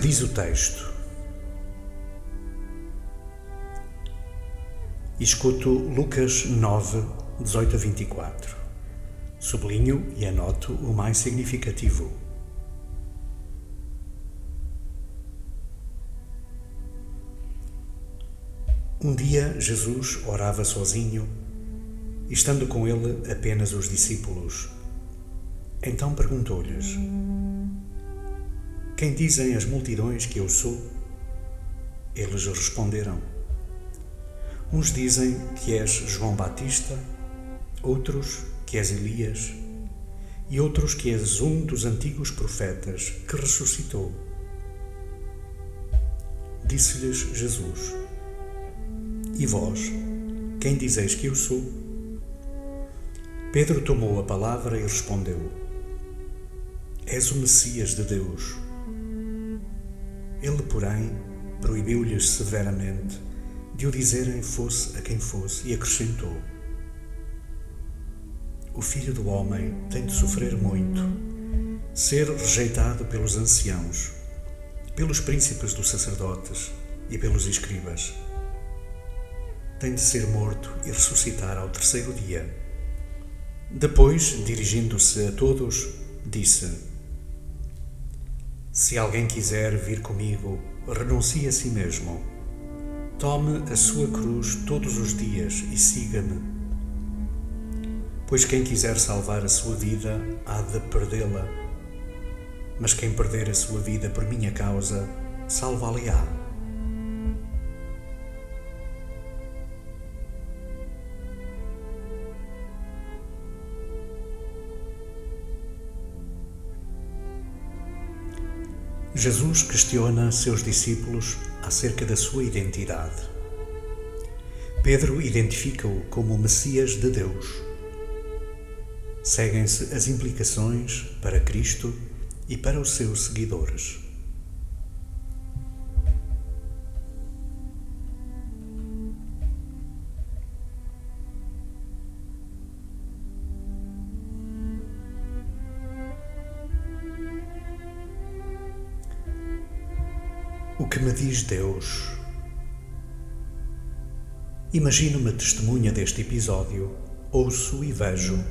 Diz o texto? Escuto Lucas 9, 18 a 24. Sublinho e anoto o mais significativo. Um dia Jesus orava sozinho, estando com ele apenas os discípulos. Então perguntou-lhes: Quem dizem as multidões que eu sou? Eles responderam: Uns dizem que és João Batista, outros que és Elias, e outros que és um dos antigos profetas que ressuscitou. Disse-lhes Jesus: E vós, quem dizeis que eu sou? Pedro tomou a palavra e respondeu: És o Messias de Deus. Ele, porém, proibiu-lhes severamente de o dizerem fosse a quem fosse, e acrescentou: O filho do homem tem de sofrer muito, ser rejeitado pelos anciãos, pelos príncipes dos sacerdotes e pelos escribas. Tem de ser morto e ressuscitar ao terceiro dia. Depois, dirigindo-se a todos, disse: Se alguém quiser vir comigo, renuncie a si mesmo Tome a sua cruz todos os dias e siga-me. Pois quem quiser salvar a sua vida há de perdê-la, mas quem perder a sua vida por minha causa, salvá-la-á. Jesus questiona seus discípulos acerca da sua identidade. Pedro identifica-o como o Messias de Deus. Seguem-se as implicações para Cristo e para os seus seguidores. O que me diz Deus? Imagino-me testemunha deste episódio, ouço e vejo,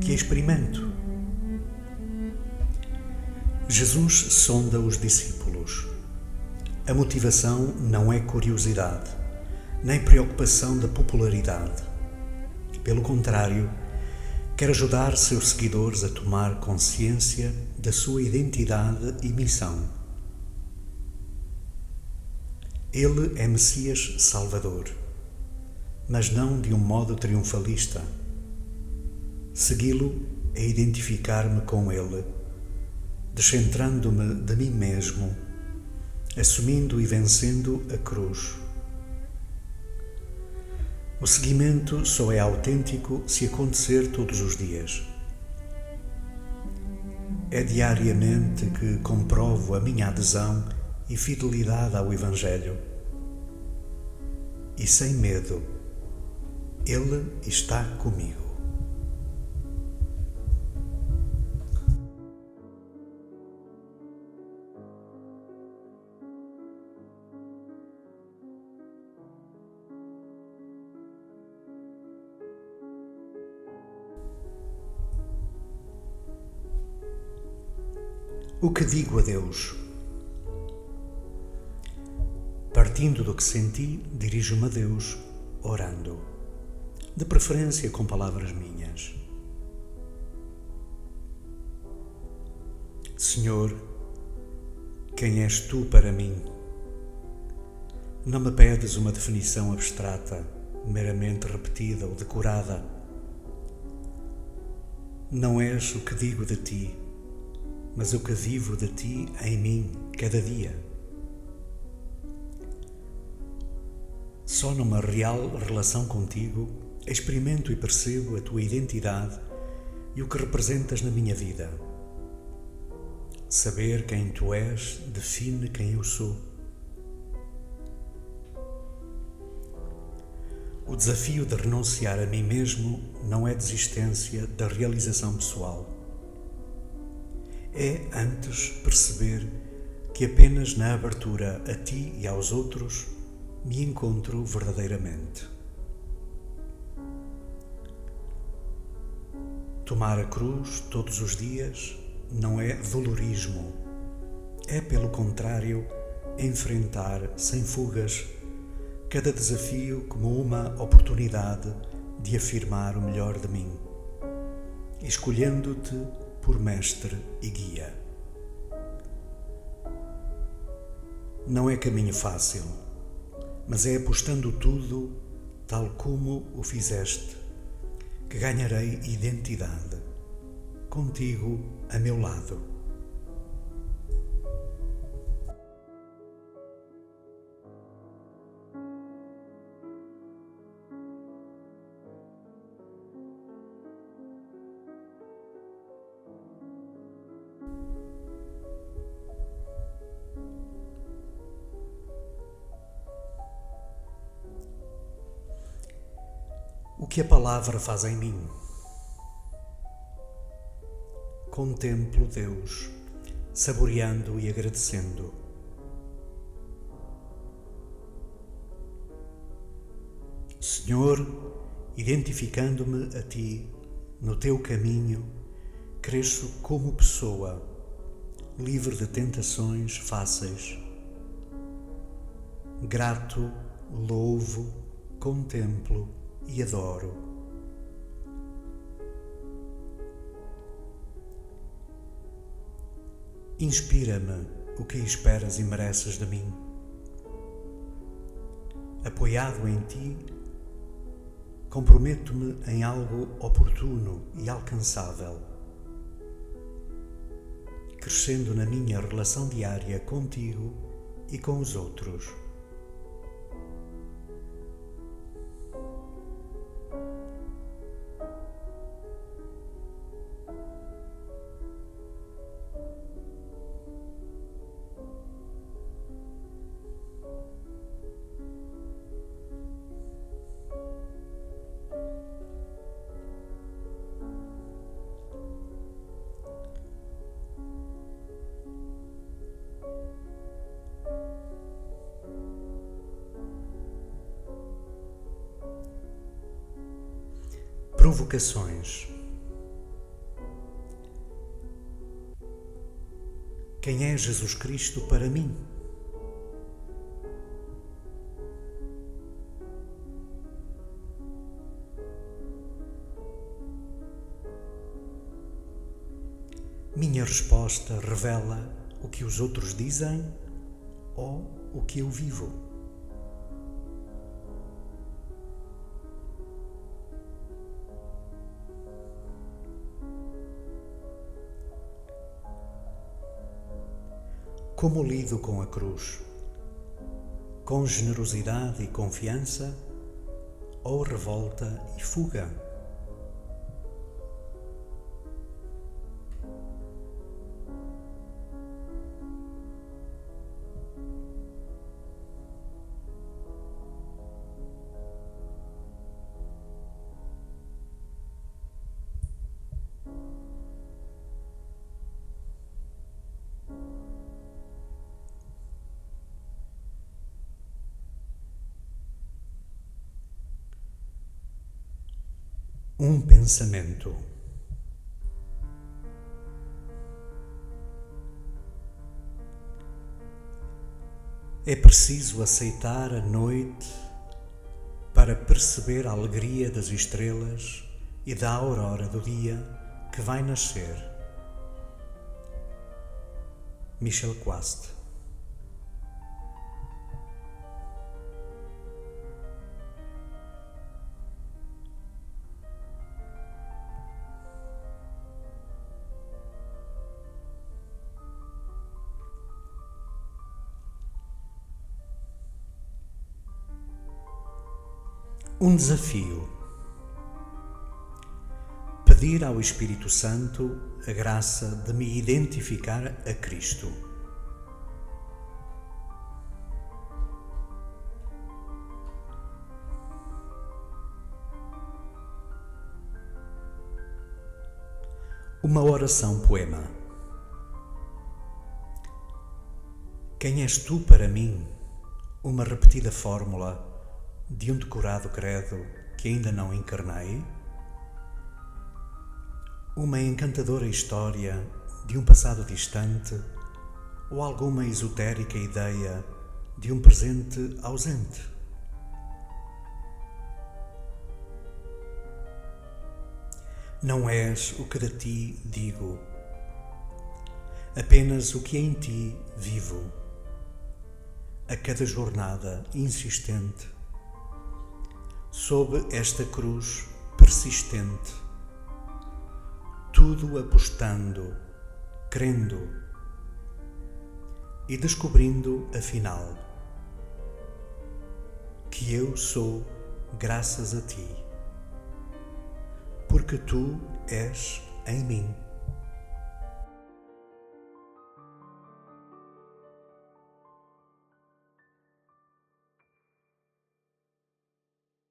que experimento. Jesus sonda os discípulos. A motivação não é curiosidade, nem preocupação da popularidade. Pelo contrário, quer ajudar seus seguidores a tomar consciência da sua identidade e missão. Ele é Messias Salvador, mas não de um modo triunfalista. Segui-lo é identificar-me com Ele, descentrando-me de mim mesmo, assumindo e vencendo a cruz. O seguimento só é autêntico se acontecer todos os dias. É diariamente que comprovo a minha adesão e fidelidade ao Evangelho. E sem medo, Ele está comigo. O que digo a Deus? Partindo do que senti, dirijo-me a Deus, orando, de preferência com palavras minhas. Senhor, quem és tu para mim? Não me pedes uma definição abstrata, meramente repetida ou decorada. Não és o que digo de ti, mas o que vivo de ti em mim cada dia. Só numa real relação contigo experimento e percebo a tua identidade e o que representas na minha vida. Saber quem tu és define quem eu sou. O desafio de renunciar a mim mesmo não é desistência da realização pessoal. É antes perceber que apenas na abertura a ti e aos outros me encontro verdadeiramente. Tomar a cruz todos os dias não é dolorismo, é, pelo contrário, enfrentar sem fugas cada desafio como uma oportunidade de afirmar o melhor de mim, escolhendo-te por mestre e guia. Não é caminho fácil, mas é apostando tudo tal como o fizeste, que ganharei identidade, contigo a meu lado. Que a palavra faz em mim? Contemplo Deus, saboreando e agradecendo. Senhor, identificando-me a Ti no Teu caminho, cresço como pessoa, livre de tentações fáceis. Grato, louvo, contemplo e adoro. Inspira-me o que esperas e mereces de mim. Apoiado em ti, comprometo-me em algo oportuno e alcançável, crescendo na minha relação diária contigo e com os outros. Provocações. Quem é Jesus Cristo para mim? Minha resposta revela o que os outros dizem ou o que eu vivo. Como lido com a cruz? Com generosidade e confiança ou revolta e fuga? Um pensamento. É preciso aceitar a noite para perceber a alegria das estrelas e da aurora do dia que vai nascer. Michel Quast Um desafio. Pedir ao Espírito Santo a graça de me identificar a Cristo. Uma oração poema. Quem és tu para mim? Uma repetida fórmula de um decorado credo que ainda não encarnei? Uma encantadora história de um passado distante ou alguma esotérica ideia de um presente ausente? Não és o que de ti digo, apenas o que em ti vivo. A cada jornada insistente, sob esta cruz persistente, tudo apostando, crendo e descobrindo afinal que eu sou graças a ti porque tu és em mim.